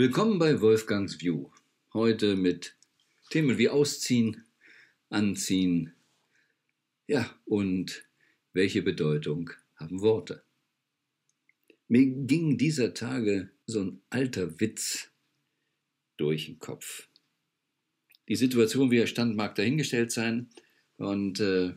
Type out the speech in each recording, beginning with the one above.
Willkommen bei Wolfgangs View. Heute mit Themen wie Ausziehen, Anziehen, ja, und welche Bedeutung haben Worte. Mir ging dieser Tage so ein alter Witz durch den Kopf. Die Situation, wie er stand, mag dahingestellt sein. Und äh,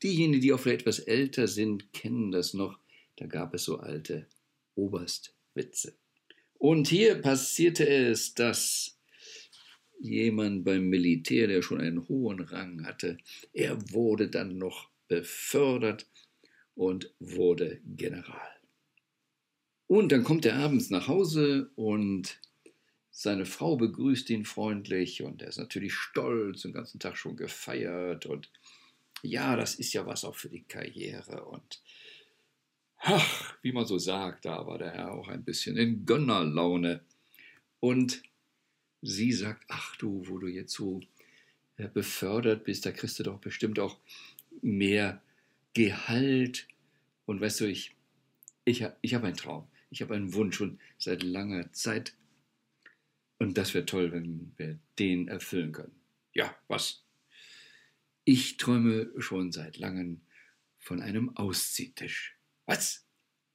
diejenigen, die auch vielleicht etwas älter sind, kennen das noch. Da gab es so alte Oberstwitze. Und hier passierte es, dass jemand beim Militär, der schon einen hohen Rang hatte, er wurde dann noch befördert und wurde General. Und dann kommt er abends nach Hause und seine Frau begrüßt ihn freundlich und er ist natürlich stolz, den ganzen Tag schon gefeiert und ja, das ist ja was auch für die Karriere und Ach, wie man so sagt, da war der Herr auch ein bisschen in Gönnerlaune. Und sie sagt, ach du, wo du jetzt so äh, befördert bist, da kriegst du doch bestimmt auch mehr Gehalt. Und weißt du, ich, ich, ich habe einen Traum, ich habe einen Wunsch schon seit langer Zeit. Und das wäre toll, wenn wir den erfüllen können. Ja, was? Ich träume schon seit langem von einem Ausziehtisch. Was?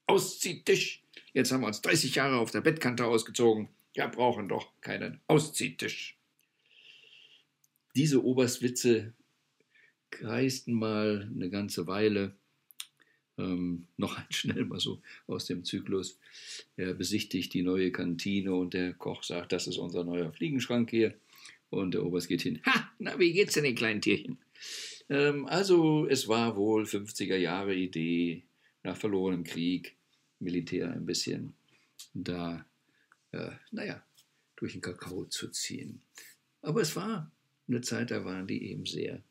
Ausziehtisch? Jetzt haben wir uns 30 Jahre auf der Bettkante ausgezogen. Ja, brauchen doch keinen Ausziehtisch. Diese Oberstwitze kreisten mal eine ganze Weile. Ähm, noch ein schnell mal so aus dem Zyklus. Er besichtigt die neue Kantine und der Koch sagt, das ist unser neuer Fliegenschrank hier. Und der Oberst geht hin. Ha, na, wie geht's denn den kleinen Tierchen? Ähm, also, es war wohl 50er Jahre Idee nach verlorenem Krieg, Militär ein bisschen da, äh, naja, durch den Kakao zu ziehen. Aber es war eine Zeit, da waren die eben sehr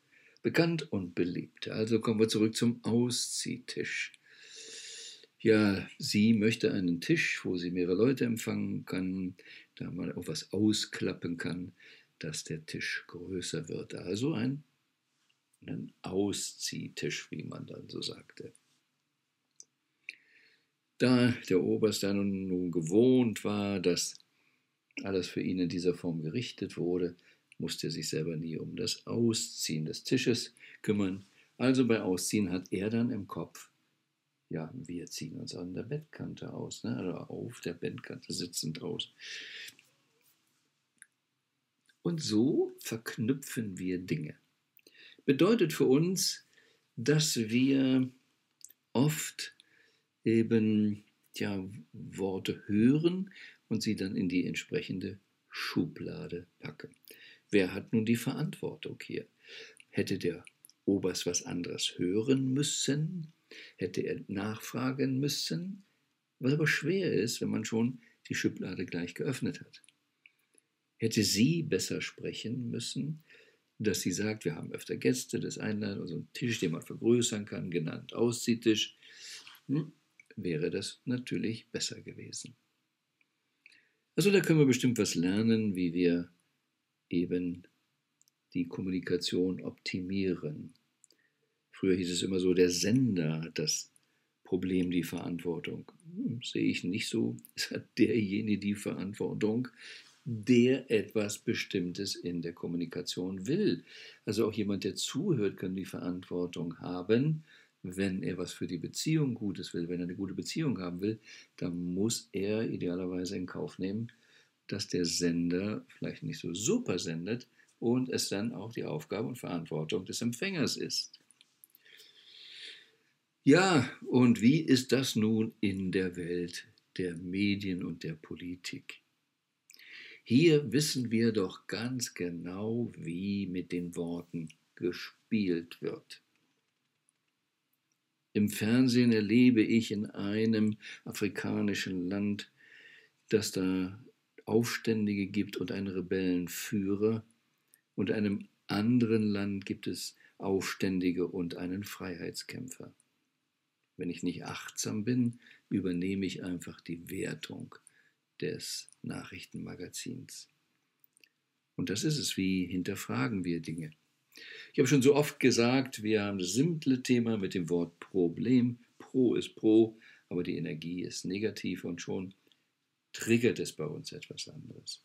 bekannt und beliebt. Also kommen wir zurück zum Ausziehtisch. Ja, sie möchte einen Tisch, wo sie mehrere Leute empfangen kann, da man auch was ausklappen kann, dass der Tisch größer wird. Also ein, ein Ausziehtisch, wie man dann so sagte. Da der Oberst dann nun gewohnt war, dass alles für ihn in dieser Form gerichtet wurde, musste er sich selber nie um das Ausziehen des Tisches kümmern. Also bei Ausziehen hat er dann im Kopf, ja, wir ziehen uns an der Bettkante aus, ne? oder auf der Bettkante sitzend aus. Und so verknüpfen wir Dinge. Bedeutet für uns, dass wir oft eben ja, Worte hören und sie dann in die entsprechende Schublade packen. Wer hat nun die Verantwortung hier? Hätte der Oberst was anderes hören müssen? Hätte er nachfragen müssen? Was aber schwer ist, wenn man schon die Schublade gleich geöffnet hat. Hätte sie besser sprechen müssen, dass sie sagt, wir haben öfter Gäste, das Einladen, also einen Tisch, den man vergrößern kann, genannt Ausziehtisch. Hm? Wäre das natürlich besser gewesen. Also da können wir bestimmt was lernen, wie wir eben die Kommunikation optimieren. Früher hieß es immer so, der Sender hat das Problem, die Verantwortung. Hm, sehe ich nicht so. Es hat derjenige die Verantwortung, der etwas Bestimmtes in der Kommunikation will. Also auch jemand, der zuhört, kann die Verantwortung haben, wenn er was für die Beziehung Gutes will, wenn er eine gute Beziehung haben will, dann muss er idealerweise in Kauf nehmen, dass der Sender vielleicht nicht so super sendet und es dann auch die Aufgabe und Verantwortung des Empfängers ist. Ja, und wie ist das nun in der Welt der Medien und der Politik? Hier wissen wir doch ganz genau, wie mit den Worten gespielt wird. Im Fernsehen erlebe ich in einem afrikanischen Land, dass da Aufständige gibt und einen Rebellenführer, und in einem anderen Land gibt es Aufständige und einen Freiheitskämpfer. Wenn ich nicht achtsam bin, übernehme ich einfach die Wertung des Nachrichtenmagazins. Und das ist es, wie hinterfragen wir Dinge. Ich habe schon so oft gesagt, wir haben das simple Thema mit dem Wort Problem. Pro ist Pro, aber die Energie ist negativ und schon triggert es bei uns etwas anderes.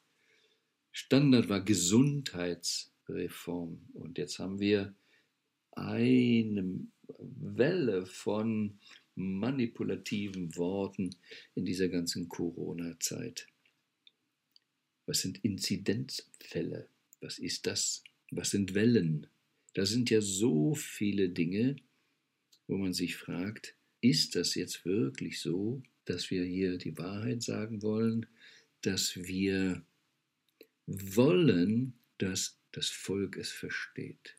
Standard war Gesundheitsreform und jetzt haben wir eine Welle von manipulativen Worten in dieser ganzen Corona-Zeit. Was sind Inzidenzfälle? Was ist das? Was sind Wellen? Da sind ja so viele Dinge, wo man sich fragt, ist das jetzt wirklich so, dass wir hier die Wahrheit sagen wollen, dass wir wollen, dass das Volk es versteht.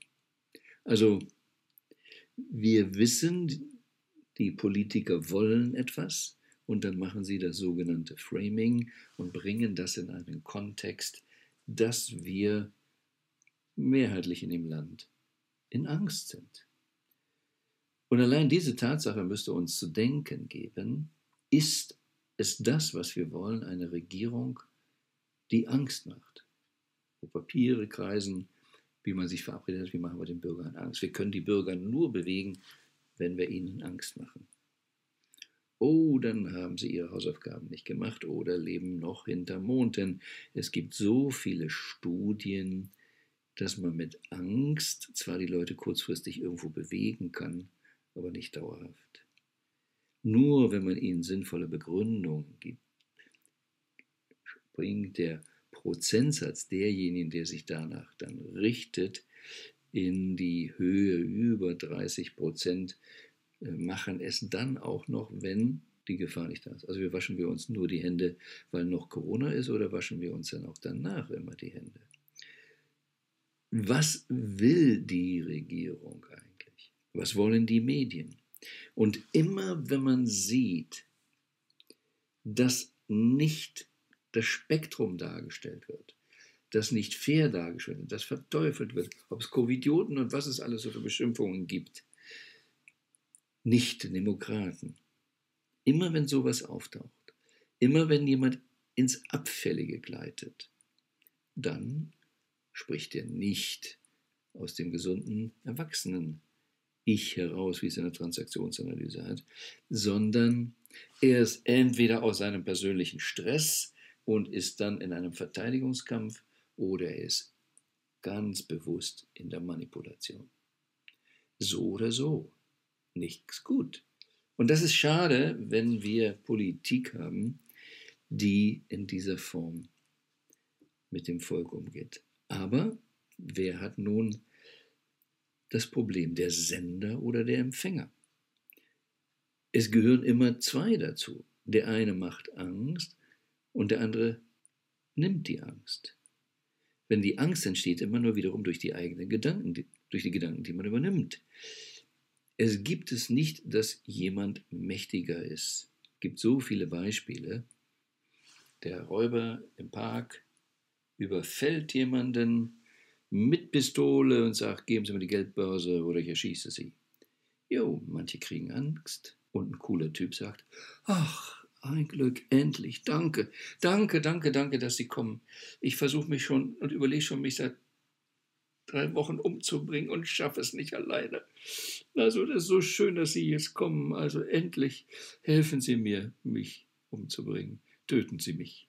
Also wir wissen, die Politiker wollen etwas und dann machen sie das sogenannte Framing und bringen das in einen Kontext, dass wir mehrheitlich in dem Land in Angst sind. Und allein diese Tatsache müsste uns zu denken geben, ist es das, was wir wollen, eine Regierung, die Angst macht, wo Papiere kreisen, wie man sich verabredet hat, wie machen wir den Bürgern Angst. Wir können die Bürger nur bewegen, wenn wir ihnen Angst machen. Oh, dann haben sie ihre Hausaufgaben nicht gemacht oder leben noch hinter Mond. Denn es gibt so viele Studien, dass man mit Angst zwar die Leute kurzfristig irgendwo bewegen kann, aber nicht dauerhaft. Nur wenn man ihnen sinnvolle Begründungen gibt, bringt der Prozentsatz derjenigen, der sich danach dann richtet, in die Höhe über 30 Prozent, äh, machen es dann auch noch, wenn die Gefahr nicht da ist. Also wir waschen wir uns nur die Hände, weil noch Corona ist, oder waschen wir uns dann auch danach immer die Hände? Was will die Regierung eigentlich? Was wollen die Medien? Und immer wenn man sieht, dass nicht das Spektrum dargestellt wird, dass nicht fair dargestellt wird, dass verteufelt wird, ob es Covidioten und was es alles so für Beschimpfungen gibt, nicht Demokraten. Immer wenn sowas auftaucht, immer wenn jemand ins Abfällige gleitet, dann spricht er nicht aus dem gesunden Erwachsenen ich heraus, wie es in der Transaktionsanalyse hat, sondern er ist entweder aus seinem persönlichen Stress und ist dann in einem Verteidigungskampf oder er ist ganz bewusst in der Manipulation. So oder so, nichts gut. Und das ist schade, wenn wir Politik haben, die in dieser Form mit dem Volk umgeht. Aber wer hat nun das Problem, der Sender oder der Empfänger. Es gehören immer zwei dazu. Der eine macht Angst und der andere nimmt die Angst. Wenn die Angst entsteht, immer nur wiederum durch die eigenen Gedanken, durch die Gedanken, die man übernimmt. Es gibt es nicht, dass jemand mächtiger ist. Es gibt so viele Beispiele. Der Räuber im Park überfällt jemanden, mit Pistole und sagt, geben Sie mir die Geldbörse oder ich erschieße Sie. Jo, manche kriegen Angst und ein cooler Typ sagt, ach, ein Glück, endlich, danke, danke, danke, danke, dass Sie kommen. Ich versuche mich schon und überlege schon, mich seit drei Wochen umzubringen und schaffe es nicht alleine. Also, das ist so schön, dass Sie jetzt kommen. Also, endlich helfen Sie mir, mich umzubringen. Töten Sie mich.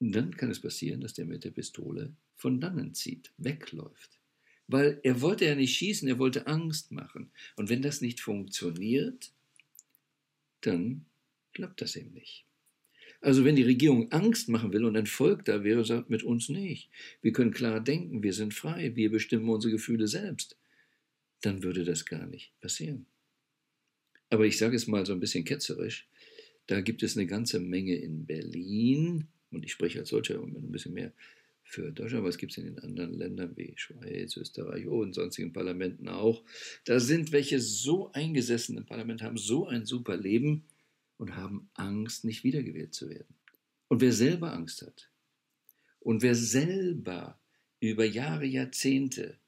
Dann kann es passieren, dass der mit der Pistole von dannen zieht, wegläuft. Weil er wollte ja nicht schießen, er wollte Angst machen. Und wenn das nicht funktioniert, dann klappt das eben nicht. Also wenn die Regierung Angst machen will und ein Volk da wäre, sagt mit uns nicht. Wir können klar denken, wir sind frei, wir bestimmen unsere Gefühle selbst. Dann würde das gar nicht passieren. Aber ich sage es mal so ein bisschen ketzerisch, da gibt es eine ganze Menge in Berlin, und ich spreche als solcher im Moment ein bisschen mehr für Deutschland, was gibt es in den anderen Ländern wie Schweiz, Österreich und sonstigen Parlamenten auch. Da sind welche so eingesessen im Parlament, haben so ein super Leben und haben Angst, nicht wiedergewählt zu werden. Und wer selber Angst hat und wer selber über Jahre, Jahrzehnte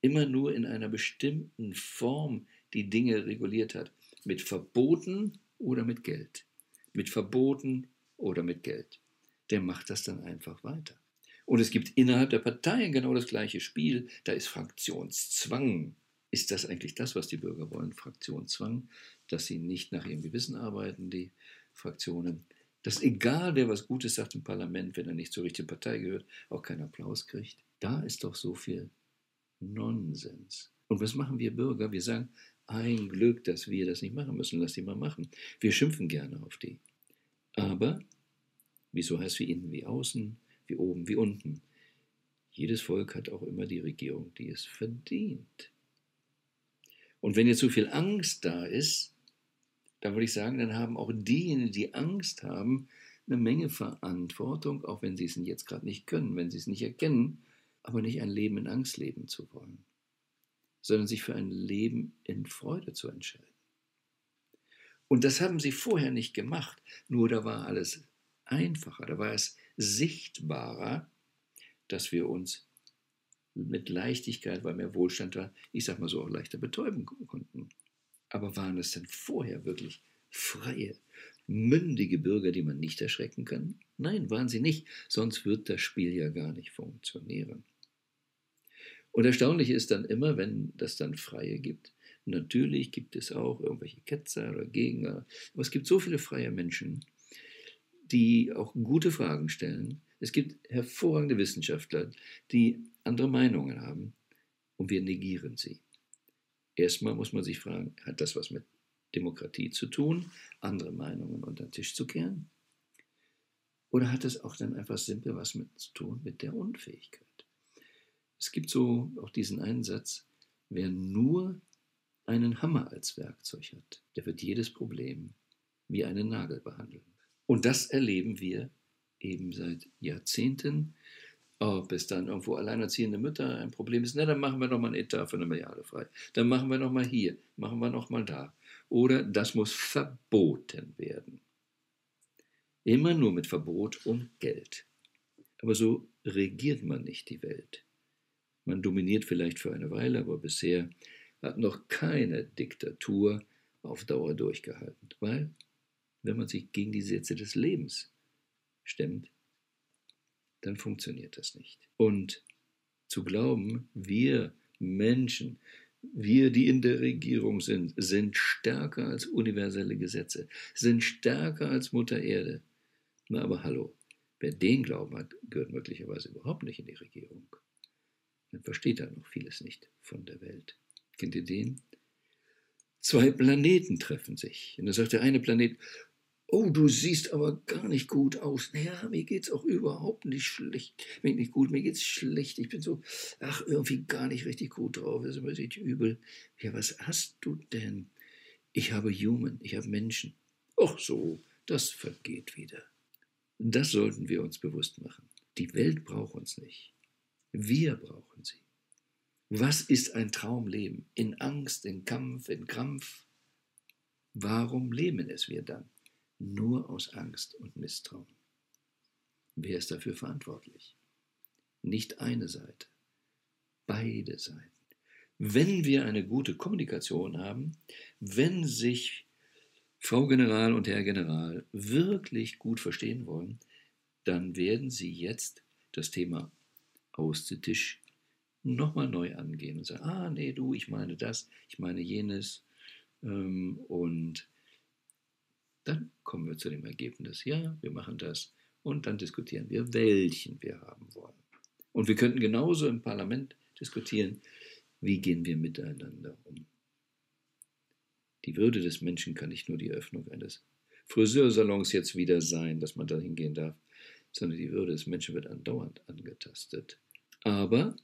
immer nur in einer bestimmten Form die Dinge reguliert hat, mit Verboten oder mit Geld, mit Verboten oder mit Geld, der macht das dann einfach weiter. Und es gibt innerhalb der Parteien genau das gleiche Spiel. Da ist Fraktionszwang. Ist das eigentlich das, was die Bürger wollen? Fraktionszwang, dass sie nicht nach ihrem Gewissen arbeiten, die Fraktionen, dass egal wer was Gutes sagt im Parlament, wenn er nicht zur richtigen Partei gehört, auch keinen Applaus kriegt. Da ist doch so viel Nonsens. Und was machen wir Bürger? Wir sagen, ein Glück, dass wir das nicht machen müssen, lass die mal machen. Wir schimpfen gerne auf die. Aber, wieso heißt wie innen wie außen, wie oben wie unten? Jedes Volk hat auch immer die Regierung, die es verdient. Und wenn jetzt so viel Angst da ist, dann würde ich sagen, dann haben auch diejenigen, die Angst haben, eine Menge Verantwortung, auch wenn sie es jetzt gerade nicht können, wenn sie es nicht erkennen, aber nicht ein Leben in Angst leben zu wollen, sondern sich für ein Leben in Freude zu entscheiden. Und das haben sie vorher nicht gemacht, nur da war alles einfacher, da war es sichtbarer, dass wir uns mit Leichtigkeit, weil mehr Wohlstand war, ich sag mal so, auch leichter betäuben konnten. Aber waren es denn vorher wirklich freie, mündige Bürger, die man nicht erschrecken kann? Nein, waren sie nicht, sonst wird das Spiel ja gar nicht funktionieren. Und erstaunlich ist dann immer, wenn das dann Freie gibt, natürlich gibt es auch irgendwelche Ketzer oder Gegner, aber es gibt so viele freie Menschen, die auch gute Fragen stellen. Es gibt hervorragende Wissenschaftler, die andere Meinungen haben und wir negieren sie. Erstmal muss man sich fragen, hat das was mit Demokratie zu tun, andere Meinungen unter den Tisch zu kehren? Oder hat es auch dann einfach simpel was mit zu tun mit der Unfähigkeit? Es gibt so auch diesen Einsatz, wer nur einen Hammer als Werkzeug hat, der wird jedes Problem wie einen Nagel behandeln. Und das erleben wir eben seit Jahrzehnten ob es dann irgendwo alleinerziehende Mütter ein Problem ist, na, dann machen wir noch mal einen Etat für eine Milliarde frei. Dann machen wir noch mal hier, machen wir noch mal da. Oder das muss verboten werden. Immer nur mit Verbot und Geld. Aber so regiert man nicht die Welt. Man dominiert vielleicht für eine Weile, aber bisher hat noch keine Diktatur auf Dauer durchgehalten. Weil, wenn man sich gegen die Sätze des Lebens stemmt, dann funktioniert das nicht. Und zu glauben, wir Menschen, wir, die in der Regierung sind, sind stärker als universelle Gesetze, sind stärker als Mutter Erde. Na, aber hallo, wer den Glauben hat, gehört möglicherweise überhaupt nicht in die Regierung. Dann versteht er noch vieles nicht von der Welt. Kennt ihr den? Zwei Planeten treffen sich. Und da sagt der eine Planet, Oh, du siehst aber gar nicht gut aus. Naja, mir geht's auch überhaupt nicht schlecht. Mir nicht gut, mir geht's schlecht. Ich bin so, ach, irgendwie gar nicht richtig gut drauf. Es ist immer richtig übel. Ja, was hast du denn? Ich habe Human, ich habe Menschen. Ach so, das vergeht wieder. Das sollten wir uns bewusst machen. Die Welt braucht uns nicht. Wir brauchen sie. Was ist ein Traumleben? In Angst, in Kampf, in Krampf? Warum leben es wir dann? Nur aus Angst und Misstrauen. Wer ist dafür verantwortlich? Nicht eine Seite, beide Seiten. Wenn wir eine gute Kommunikation haben, wenn sich Frau General und Herr General wirklich gut verstehen wollen, dann werden sie jetzt das Thema Auszitisch nochmal neu angehen und sagen, ah nee, du, ich meine das, ich meine jenes ähm, und dann kommen wir zu dem Ergebnis, ja, wir machen das und dann diskutieren wir, welchen wir haben wollen. Und wir könnten genauso im Parlament diskutieren, wie gehen wir miteinander um. Die Würde des Menschen kann nicht nur die Öffnung eines Friseursalons jetzt wieder sein, dass man da hingehen darf, sondern die Würde des Menschen wird andauernd angetastet. Aber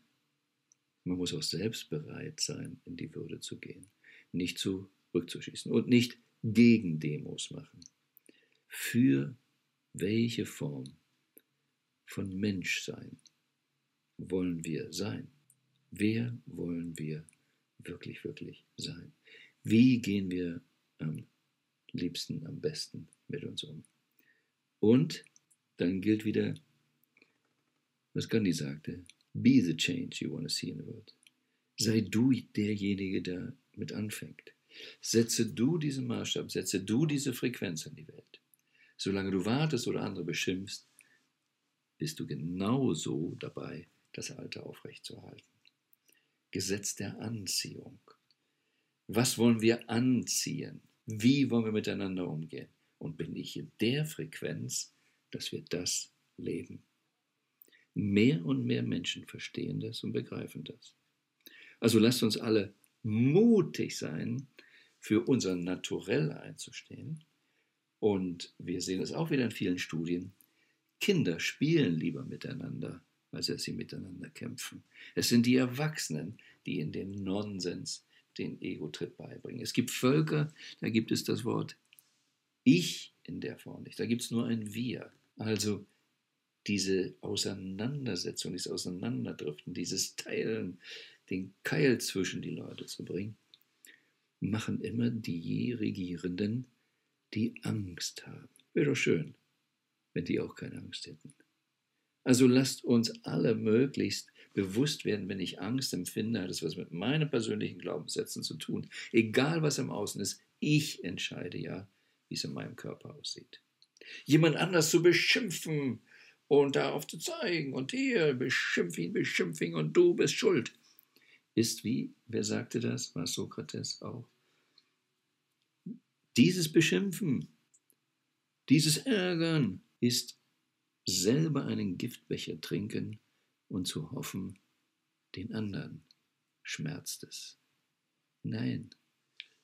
man muss auch selbst bereit sein, in die Würde zu gehen, nicht zurückzuschießen und nicht gegen Demos machen. Für welche Form von Menschsein wollen wir sein? Wer wollen wir wirklich, wirklich sein? Wie gehen wir am liebsten, am besten mit uns um? Und dann gilt wieder, was Gandhi sagte, be the change you want to see in the world. Sei du derjenige, der mit anfängt. Setze du diesen Maßstab, setze du diese Frequenz in die Welt. Solange du wartest oder andere beschimpfst, bist du genauso dabei, das Alte aufrechtzuerhalten. Gesetz der Anziehung. Was wollen wir anziehen? Wie wollen wir miteinander umgehen? und bin ich in der Frequenz, dass wir das leben. Mehr und mehr Menschen verstehen das und begreifen das. Also lasst uns alle mutig sein, für unser Naturell einzustehen. Und wir sehen es auch wieder in vielen Studien. Kinder spielen lieber miteinander, als dass sie miteinander kämpfen. Es sind die Erwachsenen, die in dem Nonsens den Ego-Trip beibringen. Es gibt Völker, da gibt es das Wort Ich in der Form nicht. Da gibt es nur ein Wir. Also diese Auseinandersetzung, dieses Auseinanderdriften, dieses Teilen, den Keil zwischen die Leute zu bringen, machen immer die Regierenden, die Angst haben. Wäre doch schön, wenn die auch keine Angst hätten. Also lasst uns alle möglichst bewusst werden, wenn ich Angst empfinde, hat es was mit meinen persönlichen Glaubenssätzen zu tun. Egal was im Außen ist, ich entscheide ja, wie es in meinem Körper aussieht. Jemand anders zu beschimpfen und darauf zu zeigen und hier beschimpf ihn, beschimpf ihn und du bist schuld, ist wie, wer sagte das? War Sokrates auch? Dieses Beschimpfen, dieses Ärgern ist selber einen Giftbecher trinken und zu hoffen, den anderen schmerzt es. Nein,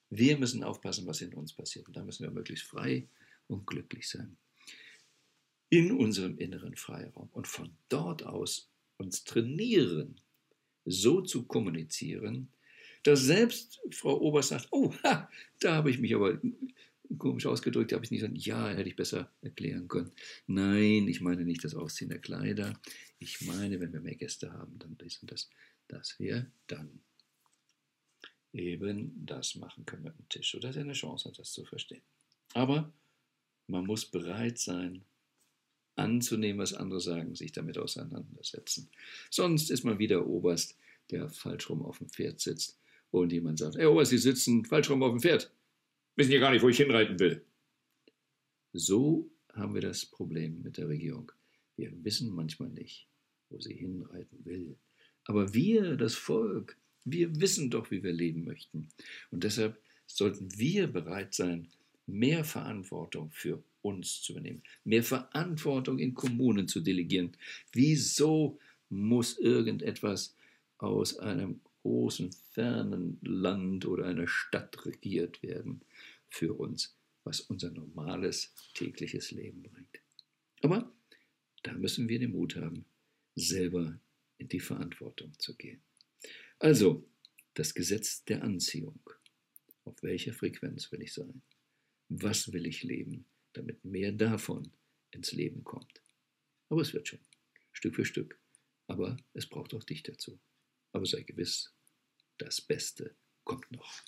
wir müssen aufpassen, was in uns passiert. Und da müssen wir möglichst frei und glücklich sein. In unserem inneren Freiraum. Und von dort aus uns trainieren, so zu kommunizieren, dass selbst Frau Oberst sagt, oh, ha, da habe ich mich aber komisch ausgedrückt, habe ich nicht gesagt, ja, hätte ich besser erklären können. Nein, ich meine nicht das Ausziehen der Kleider. Ich meine, wenn wir mehr Gäste haben, dann dies und das, dass wir dann eben das machen können mit dem Tisch, sodass er eine Chance hat, das zu verstehen. Aber man muss bereit sein, anzunehmen, was andere sagen, sich damit auseinandersetzen. Sonst ist man wieder Oberst, der falsch rum auf dem Pferd sitzt und jemand sagt, hey Oberst, Sie sitzen falsch rum auf dem Pferd. Wissen ja gar nicht, wo ich hinreiten will. So haben wir das Problem mit der Regierung. Wir wissen manchmal nicht, wo sie hinreiten will. Aber wir, das Volk, wir wissen doch, wie wir leben möchten. Und deshalb sollten wir bereit sein, mehr Verantwortung für uns zu übernehmen, mehr Verantwortung in Kommunen zu delegieren. Wieso muss irgendetwas aus einem großen, fernen Land oder einer Stadt regiert werden? für uns, was unser normales tägliches Leben bringt. Aber da müssen wir den Mut haben, selber in die Verantwortung zu gehen. Also, das Gesetz der Anziehung. Auf welcher Frequenz will ich sein? Was will ich leben, damit mehr davon ins Leben kommt? Aber es wird schon, Stück für Stück. Aber es braucht auch dich dazu. Aber sei gewiss, das Beste kommt noch.